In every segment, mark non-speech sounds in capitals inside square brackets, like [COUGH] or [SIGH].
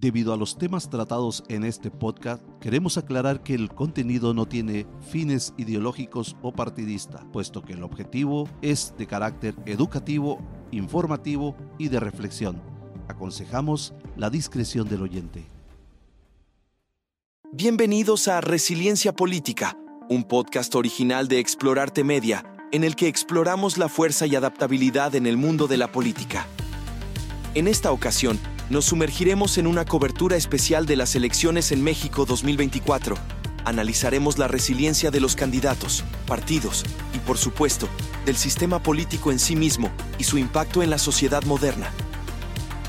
Debido a los temas tratados en este podcast, queremos aclarar que el contenido no tiene fines ideológicos o partidista, puesto que el objetivo es de carácter educativo, informativo y de reflexión. Aconsejamos la discreción del oyente. Bienvenidos a Resiliencia Política, un podcast original de Explorarte Media, en el que exploramos la fuerza y adaptabilidad en el mundo de la política. En esta ocasión, nos sumergiremos en una cobertura especial de las elecciones en México 2024. Analizaremos la resiliencia de los candidatos, partidos y, por supuesto, del sistema político en sí mismo y su impacto en la sociedad moderna.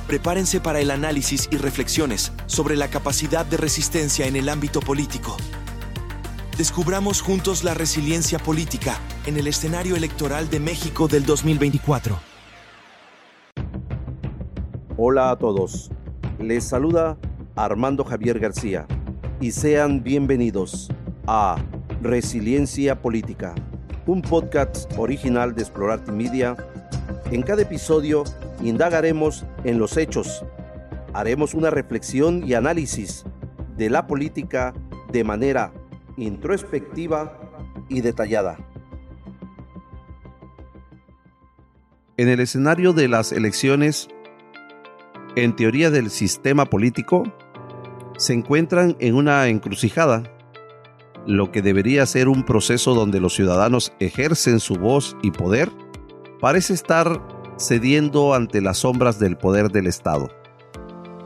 Prepárense para el análisis y reflexiones sobre la capacidad de resistencia en el ámbito político. Descubramos juntos la resiliencia política en el escenario electoral de México del 2024. Hola a todos, les saluda Armando Javier García y sean bienvenidos a Resiliencia Política, un podcast original de Explorarte Media. En cada episodio indagaremos en los hechos, haremos una reflexión y análisis de la política de manera introspectiva y detallada. En el escenario de las elecciones, en teoría del sistema político, se encuentran en una encrucijada, lo que debería ser un proceso donde los ciudadanos ejercen su voz y poder, parece estar cediendo ante las sombras del poder del Estado.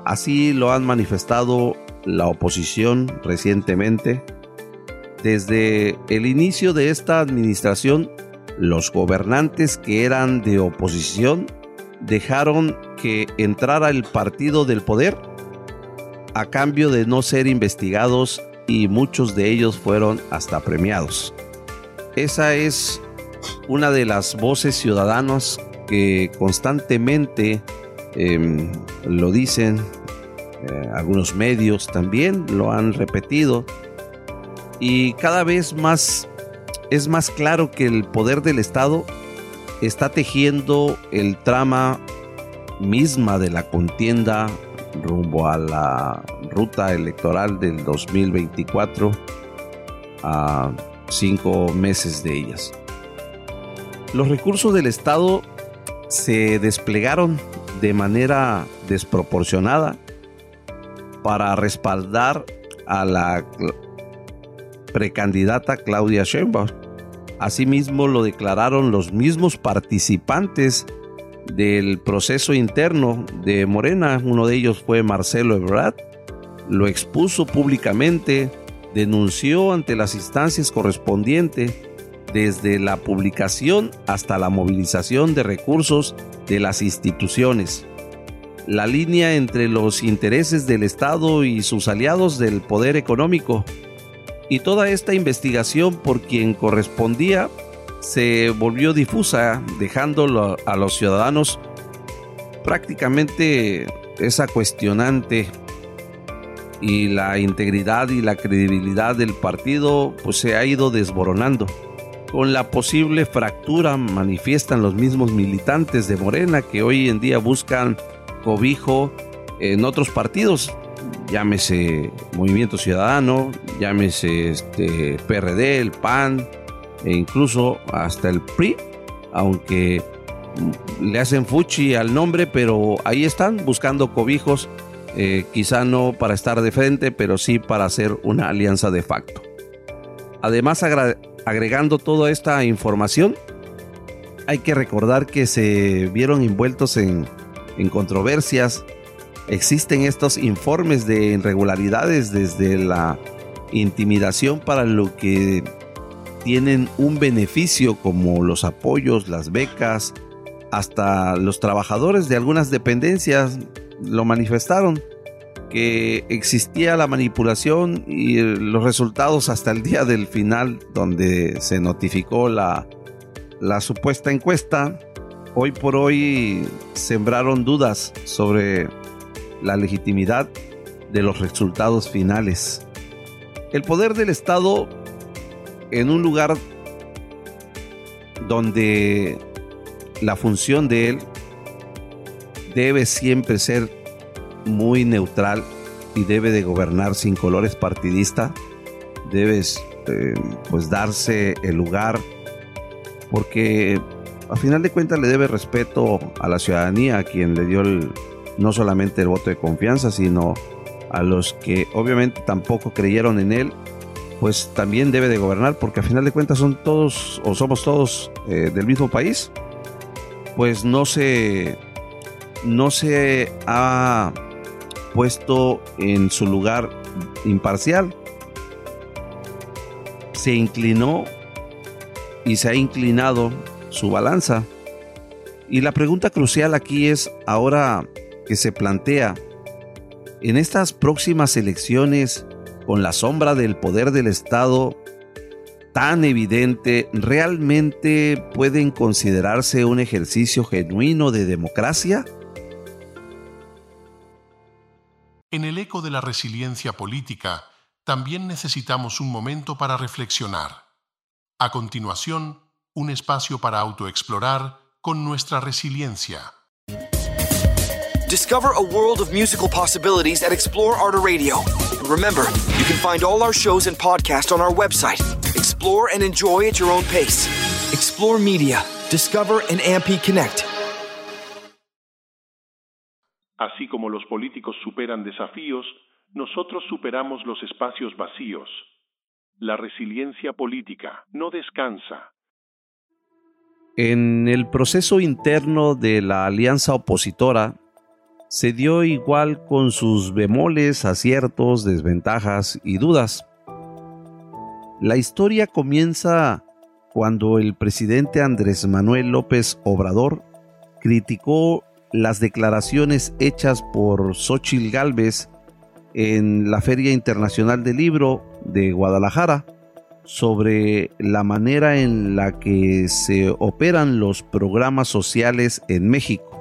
Así lo han manifestado la oposición recientemente. Desde el inicio de esta administración, los gobernantes que eran de oposición dejaron que entrara el partido del poder a cambio de no ser investigados y muchos de ellos fueron hasta premiados. Esa es una de las voces ciudadanas que constantemente em, lo dicen, eh, algunos medios también lo han repetido y cada vez más es más claro que el poder del Estado está tejiendo el trama misma de la contienda rumbo a la ruta electoral del 2024 a cinco meses de ellas. Los recursos del Estado se desplegaron de manera desproporcionada para respaldar a la precandidata Claudia Sheinbaum Asimismo lo declararon los mismos participantes del proceso interno de Morena. Uno de ellos fue Marcelo Ebrard. Lo expuso públicamente, denunció ante las instancias correspondientes desde la publicación hasta la movilización de recursos de las instituciones. La línea entre los intereses del Estado y sus aliados del poder económico y toda esta investigación por quien correspondía se volvió difusa, dejando a los ciudadanos prácticamente esa cuestionante y la integridad y la credibilidad del partido pues se ha ido desboronando. Con la posible fractura manifiestan los mismos militantes de Morena que hoy en día buscan cobijo en otros partidos llámese Movimiento Ciudadano, llámese este PRD, el PAN e incluso hasta el PRI, aunque le hacen fuchi al nombre, pero ahí están buscando cobijos, eh, quizá no para estar de frente, pero sí para hacer una alianza de facto. Además, agregando toda esta información, hay que recordar que se vieron envueltos en, en controversias existen estos informes de irregularidades desde la intimidación para lo que tienen un beneficio como los apoyos, las becas, hasta los trabajadores de algunas dependencias lo manifestaron que existía la manipulación y los resultados hasta el día del final donde se notificó la, la supuesta encuesta hoy por hoy sembraron dudas sobre la legitimidad de los resultados finales. El poder del Estado en un lugar donde la función de él debe siempre ser muy neutral y debe de gobernar sin colores partidista. Debes eh, pues darse el lugar porque a final de cuentas le debe respeto a la ciudadanía a quien le dio no solamente el voto de confianza, sino a los que obviamente tampoco creyeron en él, pues también debe de gobernar porque a final de cuentas son todos o somos todos eh, del mismo país. Pues no se no se ha puesto en su lugar imparcial. Se inclinó y se ha inclinado su balanza. Y la pregunta crucial aquí es ahora que se plantea, en estas próximas elecciones, con la sombra del poder del Estado tan evidente, ¿realmente pueden considerarse un ejercicio genuino de democracia? En el eco de la resiliencia política, también necesitamos un momento para reflexionar. A continuación, un espacio para autoexplorar con nuestra resiliencia. Discover a world of musical possibilities at Explore Art Radio. remember, you can find all our shows and podcasts on our website. Explore and enjoy at your own pace. Explore Media. Discover and AMP Connect. Así como los políticos superan desafíos, nosotros superamos los espacios vacíos. La resiliencia política no descansa. En el proceso interno de la alianza opositora, se dio igual con sus bemoles, aciertos, desventajas y dudas. La historia comienza cuando el presidente Andrés Manuel López Obrador criticó las declaraciones hechas por Xochil Gálvez en la Feria Internacional del Libro de Guadalajara sobre la manera en la que se operan los programas sociales en México.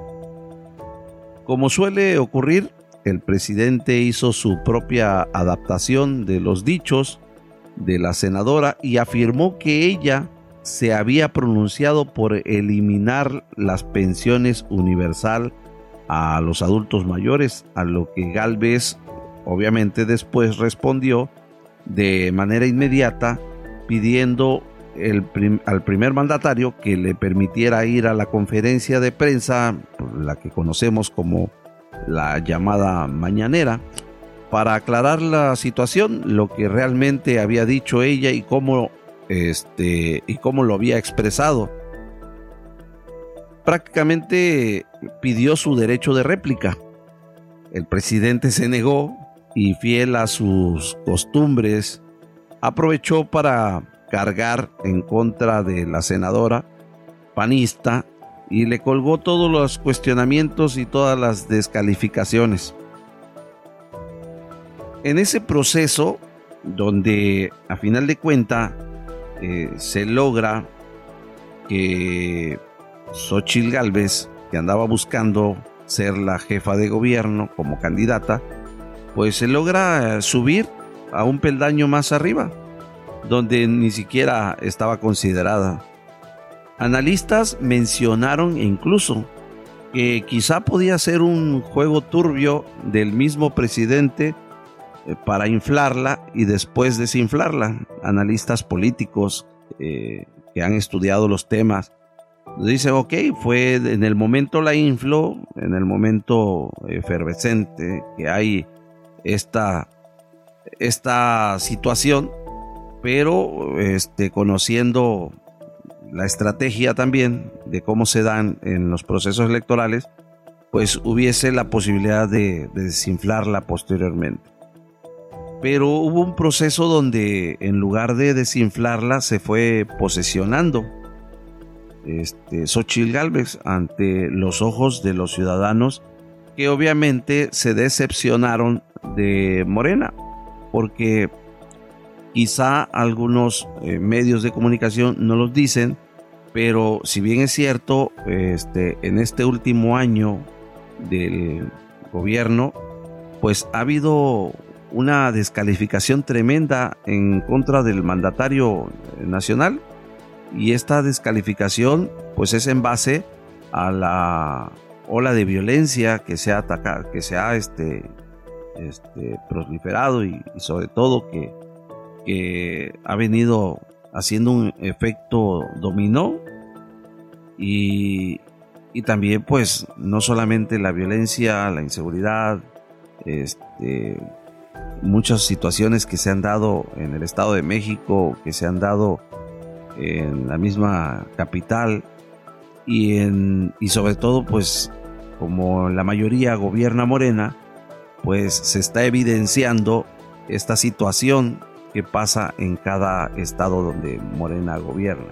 Como suele ocurrir, el presidente hizo su propia adaptación de los dichos de la senadora y afirmó que ella se había pronunciado por eliminar las pensiones universal a los adultos mayores, a lo que Galvez obviamente después respondió de manera inmediata pidiendo al primer mandatario que le permitiera ir a la conferencia de prensa, la que conocemos como la llamada mañanera, para aclarar la situación, lo que realmente había dicho ella y cómo, este, y cómo lo había expresado. Prácticamente pidió su derecho de réplica. El presidente se negó y fiel a sus costumbres, aprovechó para cargar en contra de la senadora panista y le colgó todos los cuestionamientos y todas las descalificaciones. En ese proceso, donde a final de cuenta eh, se logra que Xochil Gálvez, que andaba buscando ser la jefa de gobierno como candidata, pues se logra subir a un peldaño más arriba, donde ni siquiera estaba considerada. Analistas mencionaron incluso que quizá podía ser un juego turbio del mismo presidente eh, para inflarla y después desinflarla. Analistas políticos eh, que han estudiado los temas dicen, ok, fue en el momento la infló, en el momento efervescente que hay esta, esta situación, pero este, conociendo la estrategia también de cómo se dan en los procesos electorales, pues hubiese la posibilidad de, desinflarla posteriormente. Pero hubo un proceso donde en lugar de desinflarla se fue posesionando este, Xochitl Galvez ante los ojos de los ciudadanos que obviamente se decepcionaron de Morena, porque quizá algunos eh, medios de comunicación no los dicen, pero si bien es cierto, este, en este último año del gobierno, pues ha habido una descalificación tremenda en contra del mandatario nacional. Y esta descalificación pues es en base a la ola de violencia que se ha atacado, que se ha este, este, proliferado y, sobre todo que, que ha venido haciendo un efecto dominó y, y también pues no solamente la violencia, la inseguridad, este, muchas situaciones que se han dado en el Estado de México, que se han dado en la misma capital y, en, y sobre todo pues como la mayoría gobierna Morena, pues se está evidenciando esta situación que pasa en cada estado donde Morena gobierna.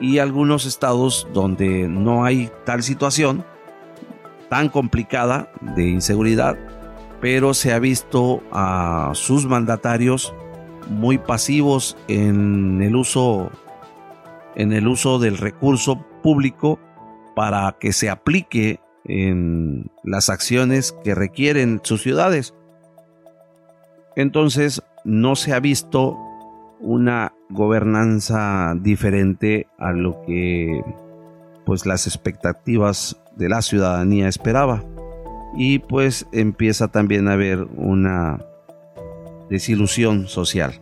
Y algunos estados donde no hay tal situación tan complicada de inseguridad, pero se ha visto a sus mandatarios muy pasivos en el uso en el uso del recurso público para que se aplique en las acciones que requieren sus ciudades. Entonces no se ha visto una gobernanza diferente a lo que pues las expectativas de la ciudadanía esperaba y pues empieza también a haber una desilusión social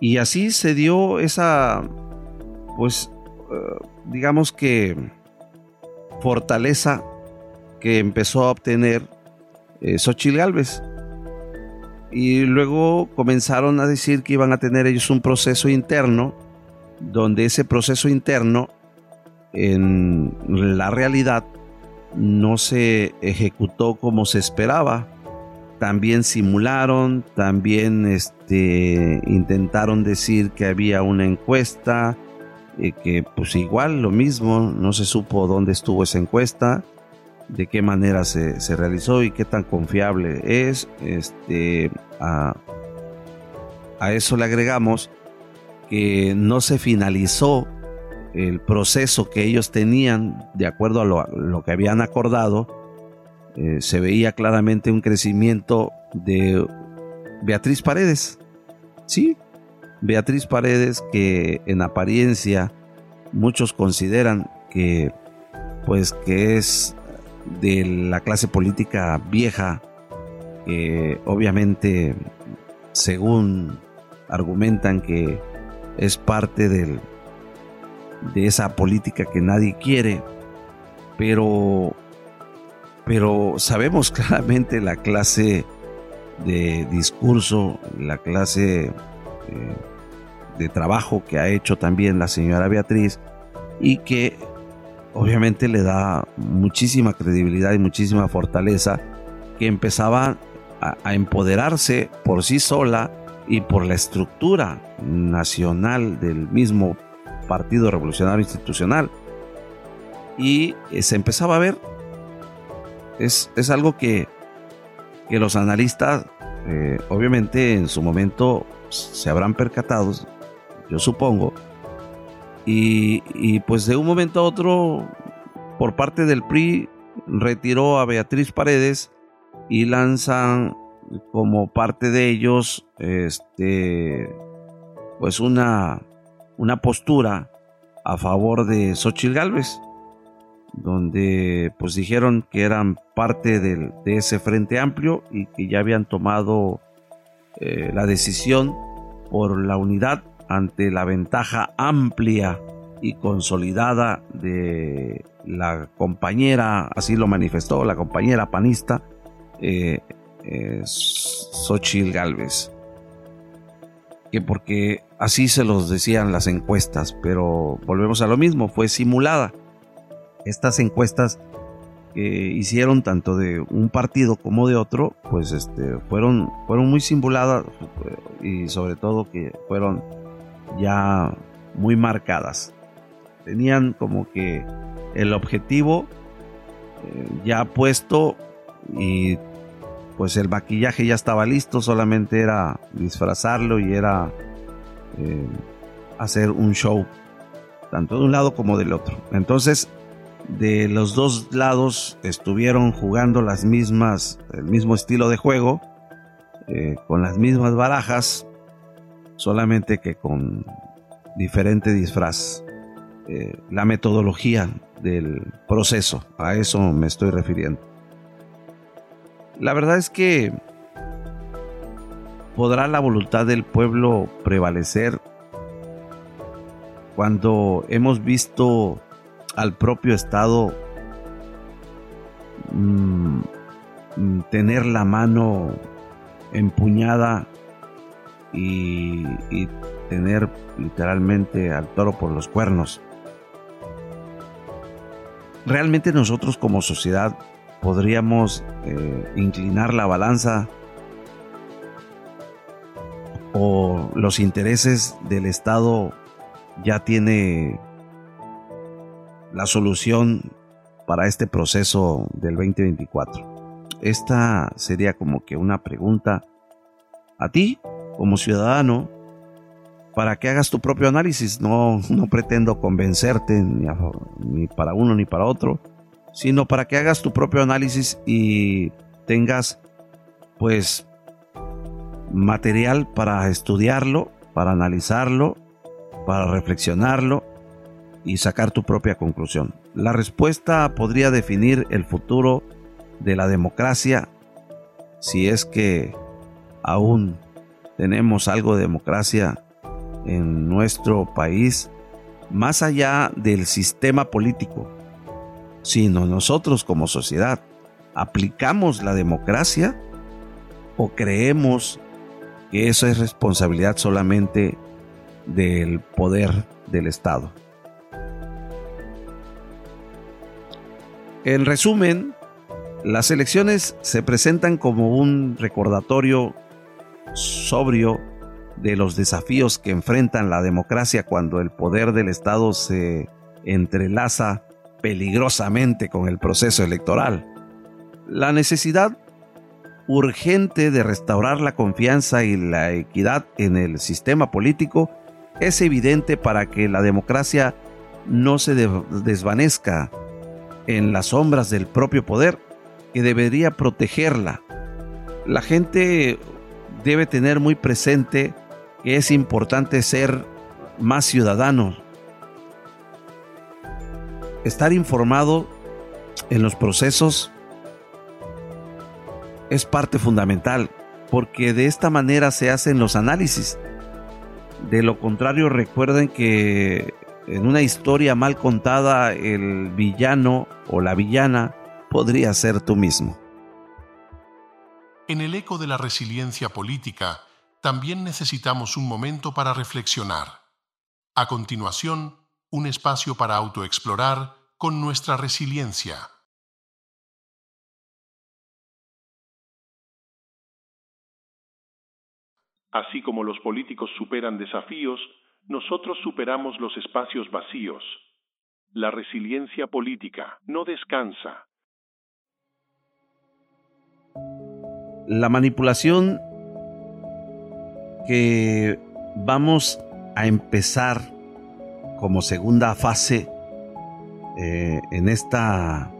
y así se dio esa pues eh, digamos que fortaleza que empezó a obtener eh, Xochitl Galvez. Y luego comenzaron a decir que iban a tener ellos un proceso interno, donde ese proceso interno en la realidad no se ejecutó como se esperaba. También simularon, también este, intentaron decir que había una encuesta, que pues igual lo mismo, no se supo dónde estuvo esa encuesta, de qué manera se, realizó y qué tan confiable es. Este, a, eso le agregamos que no se finalizó el proceso que ellos tenían de acuerdo a lo, que habían acordado. Eh, se veía claramente un crecimiento de Beatriz Paredes. Sí, Beatriz Paredes, que en apariencia muchos consideran que pues que es de la clase política vieja, que obviamente según argumentan que es parte de esa política que nadie quiere, pero, pero sabemos [LAUGHS] claramente la clase de discurso, la clase eh, de trabajo que ha hecho también la señora Beatriz y que obviamente le da muchísima credibilidad y muchísima fortaleza que empezaba a, empoderarse por sí sola y por la estructura nacional del mismo Partido Revolucionario Institucional. Y eh, se empezaba a ver, es, es algo que, que los analistas, eh, obviamente en su momento se habrán percatado yo supongo. Y, pues de un momento a otro, por parte del PRI, retiró a Beatriz Paredes y lanzan como parte de ellos este pues una, una postura a favor de Xochitl Galvez donde pues dijeron que eran parte de ese frente amplio y que ya habían tomado eh, la decisión por la unidad ante la ventaja amplia y consolidada de la compañera, así lo manifestó la compañera panista, eh, eh, Galvez. Que porque así se los decían las encuestas, pero volvemos a lo mismo, fue simulada. Estas encuestas que hicieron tanto de un partido como de otro, pues este, fueron, fueron muy simuladas y sobre todo que fueron ya muy marcadas. Tenían como que el objetivo eh, ya puesto y pues el maquillaje ya estaba listo, solamente era disfrazarlo y era eh, hacer un show, tanto de un lado como del otro. Entonces, de los dos lados estuvieron jugando las mismas, el mismo estilo de juego, eh, con las mismas barajas, solamente que con diferente disfraz. Eh, la metodología del proceso. A eso me estoy refiriendo. La verdad es que podrá la voluntad del pueblo prevalecer cuando hemos visto al propio Estado mm, mm, tener la mano empuñada y, tener literalmente al toro por los cuernos. Realmente nosotros como sociedad podríamos eh, inclinar la balanza o los intereses del Estado ya tiene la solución para este proceso del 2024? Esta sería como que una pregunta a ti como ciudadano para que hagas tu propio análisis. No, no pretendo convencerte ni, ni para uno ni para otro, sino para que hagas tu propio análisis y tengas pues material para estudiarlo, para analizarlo, para reflexionarlo y sacar tu propia conclusión. La respuesta podría definir el futuro de la democracia si es que aún tenemos algo de democracia en nuestro país, más allá del sistema político, sino nosotros como sociedad aplicamos la democracia o creemos que eso es responsabilidad solamente del poder del Estado. En resumen, las elecciones se presentan como un recordatorio sobrio de los desafíos que enfrentan la democracia cuando el poder del Estado se entrelaza peligrosamente con el proceso electoral. La necesidad urgente de restaurar la confianza y la equidad en el sistema político es evidente para que la democracia no se desvanezca en las sombras del propio poder que debería protegerla. La gente debe tener muy presente que es importante ser más ciudadano, estar informado en los procesos es parte fundamental, porque de esta manera se hacen los análisis. De lo contrario, recuerden que en una historia mal contada, el villano o la villana podría ser tú mismo. En el eco de la resiliencia política, también necesitamos un momento para reflexionar. A continuación, un espacio para autoexplorar con nuestra resiliencia. Así como los políticos superan desafíos, nosotros superamos los espacios vacíos. La resiliencia política no descansa. La manipulación que vamos a empezar como segunda fase eh, en esta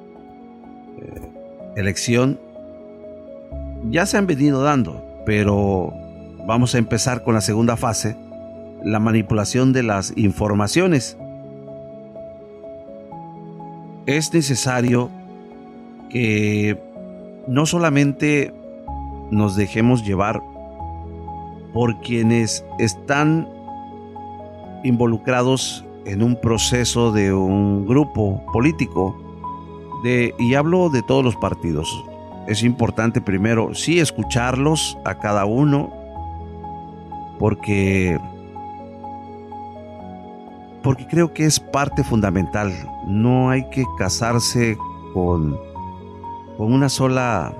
eh, elección ya se han venido dando, pero Vamos a empezar con la segunda fase, la manipulación de las informaciones. Es necesario que no solamente nos dejemos llevar por quienes están involucrados en un proceso de un grupo político, de, y hablo de todos los partidos. Es importante primero sí escucharlos a cada uno, porque porque creo que es parte fundamental. No hay que casarse con, con una sola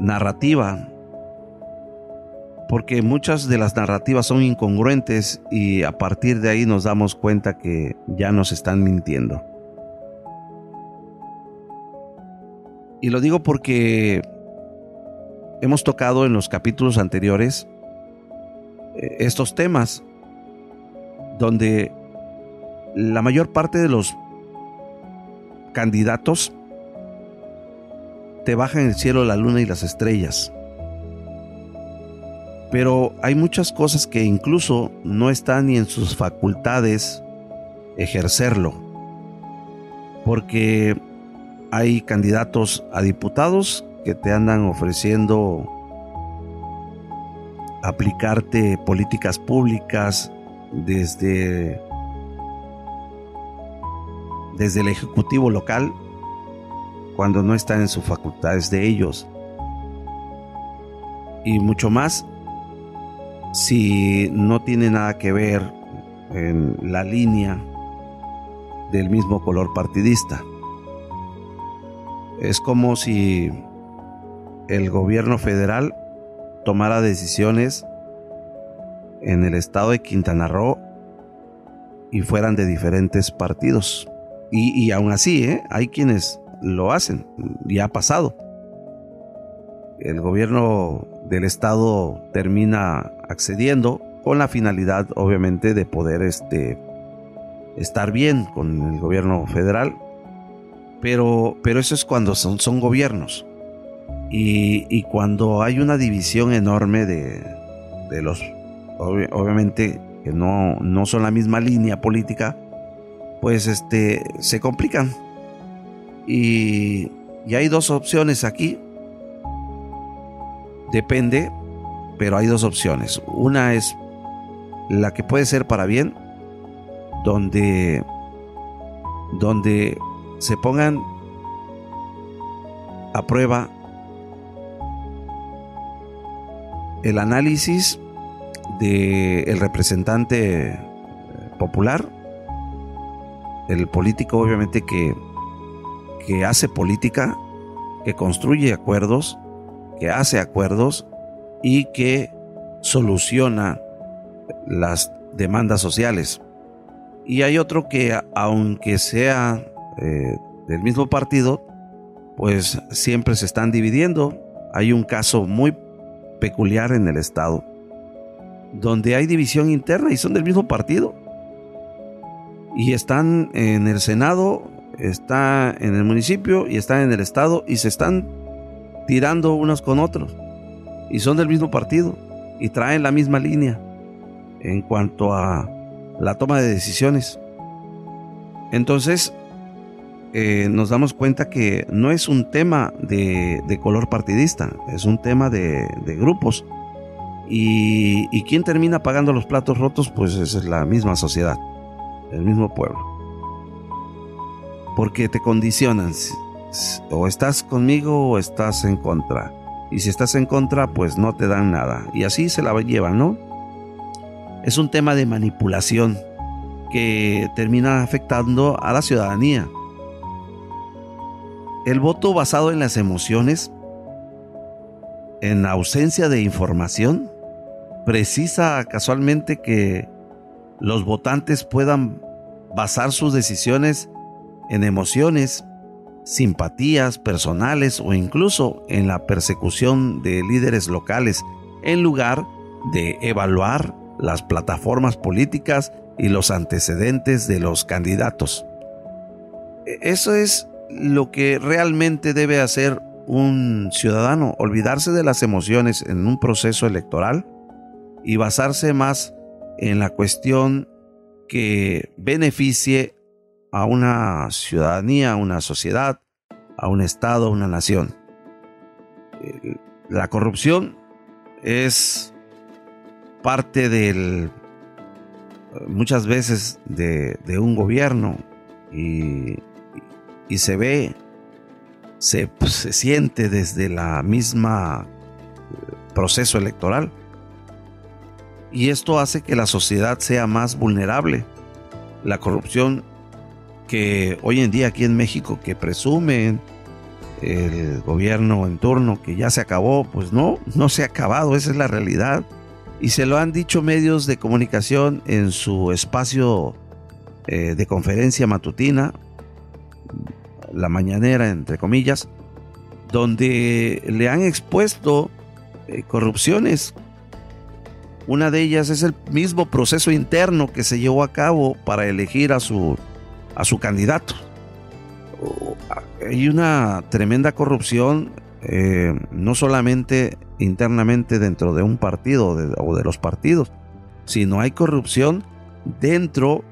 narrativa, porque muchas de las narrativas son incongruentes y a partir de ahí nos damos cuenta que ya nos están mintiendo. Y lo digo porque hemos tocado en los capítulos anteriores estos temas, donde la mayor parte de los candidatos te bajan el cielo la luna y las estrellas. Pero hay muchas cosas que incluso no están ni en sus facultades ejercerlo. porque hay candidatos a diputados que te andan ofreciendo aplicarte políticas públicas desde desde el ejecutivo local cuando no están en sus facultades de ellos y mucho más si no tiene nada que ver en la línea del mismo color partidista. Es como si el gobierno federal tomara decisiones en el estado de Quintana Roo y fueran de diferentes partidos. Y, aún así, ¿eh? hay quienes lo hacen, y ha pasado. El gobierno del estado termina accediendo con la finalidad, obviamente, de poder este, estar bien con el gobierno federal. Pero, pero eso es cuando son, son gobiernos. Y, cuando hay una división enorme de, los, obviamente, que no, no son la misma línea política, pues este, se complican. Y, hay dos opciones aquí. Depende, pero hay dos opciones. Una es la que puede ser para bien, donde, donde se pongan a prueba el análisis del el representante popular, el político obviamente que, que hace política, que construye acuerdos, que hace acuerdos y que soluciona las demandas sociales. Y hay otro que, aunque sea eh, del mismo partido, pues siempre se están dividiendo. Hay un caso muy peculiar en el Estado, donde hay división interna y son del mismo partido. Y están en el Senado, está en el municipio y están en el Estado y se están tirando unos con otros. Y son del mismo partido y traen la misma línea en cuanto a la toma de decisiones. Entonces, eh, nos damos cuenta que no es un tema de, color partidista, es un tema de, grupos. Y, y quien termina pagando los platos rotos, pues es la misma sociedad, el mismo pueblo. Porque te condicionan, o estás conmigo o estás en contra. Y si estás en contra, pues no te dan nada. Y así se la llevan, ¿no? es un tema de manipulación que termina afectando a la ciudadanía. El voto basado en las emociones, en ausencia de información, precisa casualmente que los votantes puedan basar sus decisiones en emociones, simpatías personales o incluso en la persecución de líderes locales, en lugar de evaluar las plataformas políticas y los antecedentes de los candidatos. E, eso es lo que realmente debe hacer un ciudadano, olvidarse de las emociones en un proceso electoral y basarse más en la cuestión que beneficie a una ciudadanía, a una sociedad, a un Estado, a una nación. La corrupción es parte del muchas veces de, un gobierno y, se ve, se, pues, se, siente desde la misma eh, proceso electoral. Y esto hace que la sociedad sea más vulnerable. La corrupción que hoy en día aquí en México que presumen el gobierno en turno que ya se acabó, pues no, no se ha acabado, esa es la realidad y se lo han dicho medios de comunicación en su espacio eh, de conferencia matutina, la mañanera, entre comillas, donde le han expuesto eh, corrupciones. Una de ellas es el mismo proceso interno que se llevó a cabo para elegir a su, a su candidato. Hay una tremenda corrupción eh, no solamente internamente dentro de un partido o de los partidos, sino hay corrupción dentro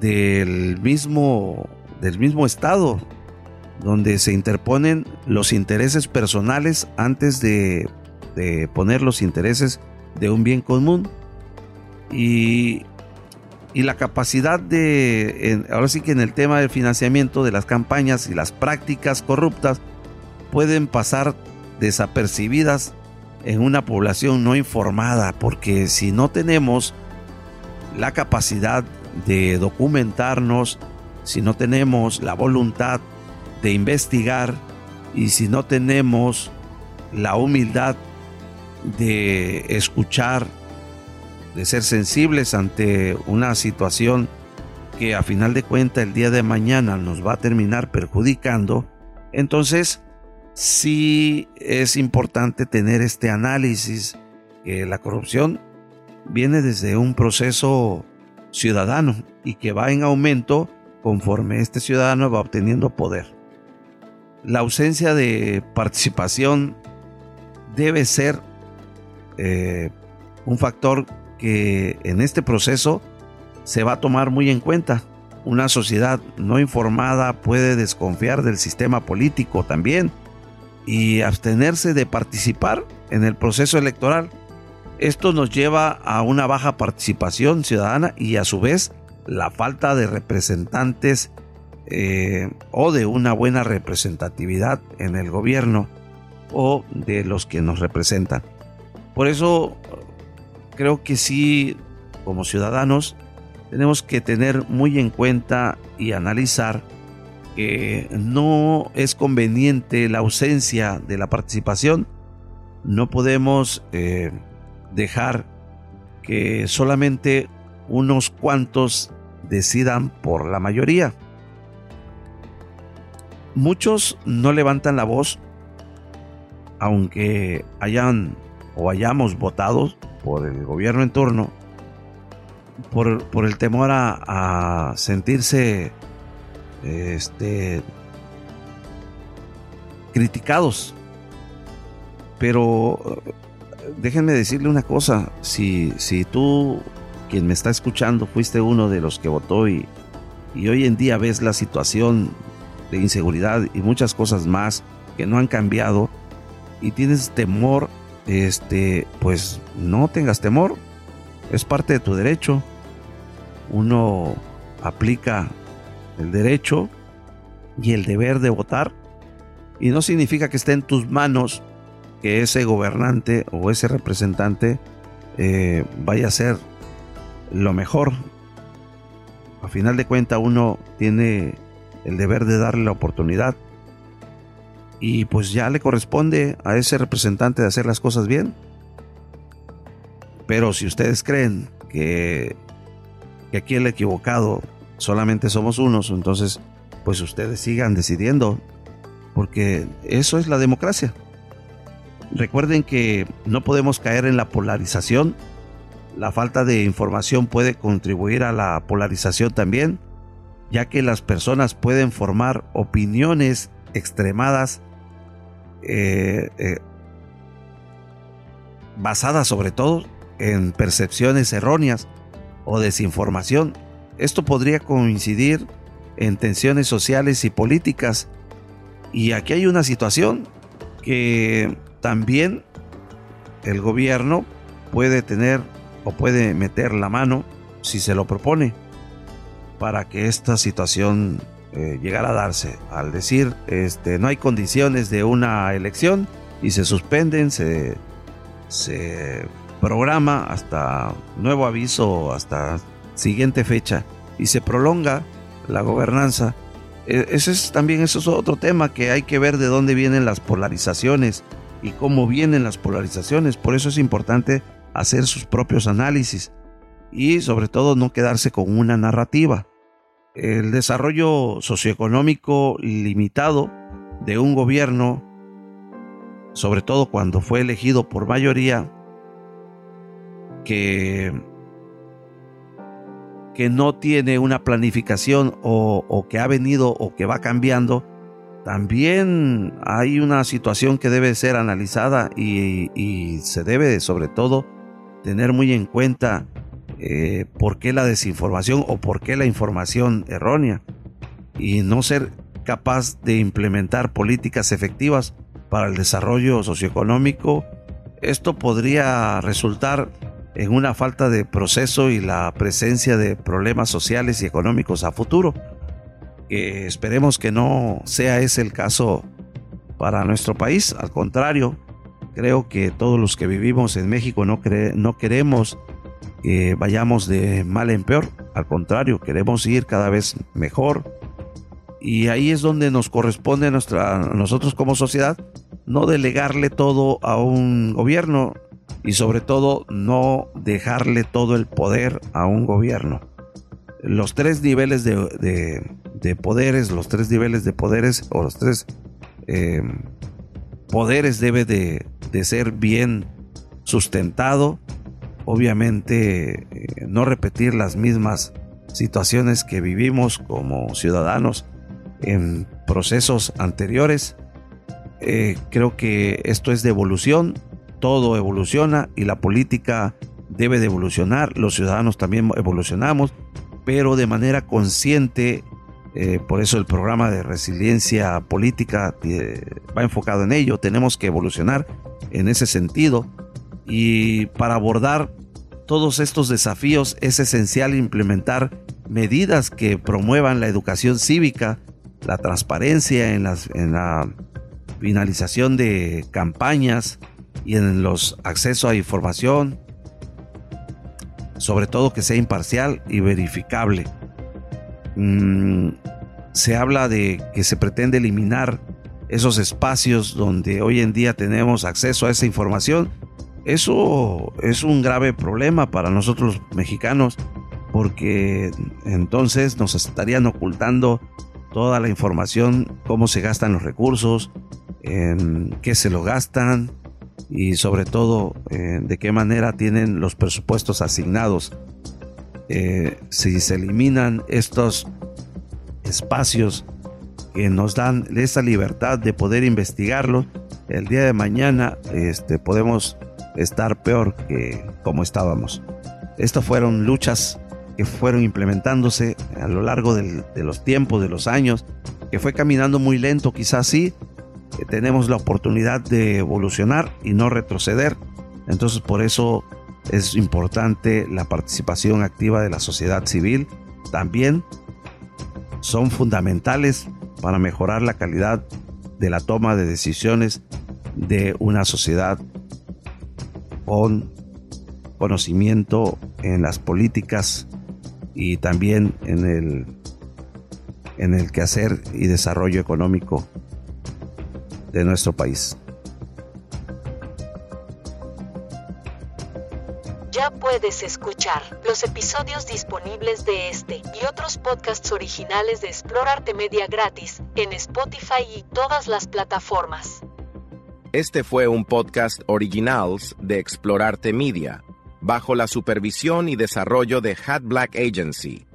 del mismo del mismo Estado, donde se interponen los intereses personales antes de, de poner los intereses de un bien común. Y, y la capacidad de, ahora sí que en el tema del financiamiento de las campañas y las prácticas corruptas pueden pasar desapercibidas en una población no informada, porque si no tenemos la capacidad de documentarnos, si no tenemos la voluntad de investigar y si no tenemos la humildad de escuchar, de ser sensibles ante una situación que a final de cuentas el día de mañana nos va a terminar perjudicando, entonces sí es importante tener este análisis que la corrupción viene desde un proceso ciudadano y que va en aumento conforme este ciudadano va obteniendo poder. La ausencia de participación debe ser eh, un factor que en este proceso se va a tomar muy en cuenta. Una sociedad no informada puede desconfiar del sistema político también y abstenerse de participar en el proceso electoral. Esto nos lleva a una baja participación ciudadana y a su vez la falta de representantes eh, o de una buena representatividad en el gobierno o de los que nos representan. Por eso creo que sí, como ciudadanos, tenemos que tener muy en cuenta y analizar que no es conveniente la ausencia de la participación. No podemos eh, dejar que solamente unos cuantos decidan por la mayoría. Muchos no levantan la voz, aunque hayan o hayamos votado por el gobierno en turno, por, por el temor a, a sentirse este, criticados. Pero déjenme decirle una cosa, si, si tú, quien me está escuchando, fuiste uno de los que votó y, y hoy en día ves la situación de inseguridad y muchas cosas más que no han cambiado y tienes temor, este, pues no tengas temor, es parte de tu derecho. Uno aplica el derecho y el deber de votar y no significa que esté en tus manos que ese gobernante o ese representante eh, vaya a ser lo mejor. A final de cuentas uno tiene el deber de darle la oportunidad y pues ya le corresponde a ese representante de hacer las cosas bien. Pero si ustedes creen que, que aquí el equivocado solamente somos unos, entonces pues ustedes sigan decidiendo, porque eso es la democracia. Recuerden que no podemos caer en la polarización. La falta de información puede contribuir a la polarización también, ya que las personas pueden formar opiniones extremadas eh, eh, basadas sobre todo en percepciones erróneas o desinformación esto podría coincidir en tensiones sociales y políticas. Y aquí hay una situación que también el gobierno puede tener o puede meter la mano si se lo propone para que esta situación eh, llegara a darse. Al decir, este, no hay condiciones de una elección y se suspenden, se, se programa hasta nuevo aviso, hasta siguiente fecha y se prolonga la gobernanza. E, ese es también eso es otro tema que hay que ver de dónde vienen las polarizaciones y cómo vienen las polarizaciones. Por eso es importante hacer sus propios análisis y sobre todo no quedarse con una narrativa. El desarrollo socioeconómico limitado de un gobierno, sobre todo cuando fue elegido por mayoría, que que no tiene una planificación o, que ha venido o que va cambiando, también hay una situación que debe ser analizada y, se debe sobre todo tener muy en cuenta eh, por qué la desinformación o por qué la información errónea. y no ser capaz de implementar políticas efectivas para el desarrollo socioeconómico, esto podría resultar en una falta de proceso y la presencia de problemas sociales y económicos a futuro. Esperemos que no sea ese el caso para nuestro país. Al contrario, creo que todos los que vivimos en México no queremos vayamos de mal en peor. Al contrario, queremos ir cada vez mejor. Y ahí es donde nos corresponde a, nuestra, nosotros como sociedad no delegarle todo a un gobierno y sobre todo no dejarle todo el poder a un gobierno. Los tres niveles de, poderes, los tres niveles de poderes o los tres eh, poderes debe de, ser bien sustentado. Obviamente eh, no repetir las mismas situaciones que vivimos como ciudadanos en procesos anteriores. Eh, creo que esto es de evolución todo evoluciona y la política debe de evolucionar, los ciudadanos también evolucionamos, pero de manera consciente, eh, por eso el programa de resiliencia política eh, va enfocado en ello, tenemos que evolucionar en ese sentido y para abordar todos estos desafíos es esencial implementar medidas que promuevan la educación cívica, la transparencia en, las, la finalización de campañas, y en los accesos a información, sobre todo que sea imparcial y verificable. Mm, se habla de que se pretende eliminar esos espacios donde hoy en día tenemos acceso a esa información. Eso es un grave problema para nosotros mexicanos porque entonces nos estarían ocultando toda la información, cómo se gastan los recursos, en qué se lo gastan, y sobre todo eh, de qué manera tienen los presupuestos asignados. Eh, si se eliminan estos espacios que nos dan esa libertad de poder investigarlo, el día de mañana este, podemos estar peor que como estábamos. Estas fueron luchas que fueron implementándose a lo largo de los tiempos, de los años, que fue caminando muy lento, quizás sí, tenemos la oportunidad de evolucionar y no retroceder. Entonces por eso es importante la participación activa de la sociedad civil. También son fundamentales para mejorar la calidad de la toma de decisiones de una sociedad con conocimiento en las políticas y también en el en el quehacer y desarrollo económico de nuestro país. Ya puedes escuchar los episodios disponibles de este y otros podcasts originales de Explorarte Media gratis en Spotify y todas las plataformas. Este fue un podcast originals de Explorarte Media, bajo la supervisión y desarrollo de Hat Black Agency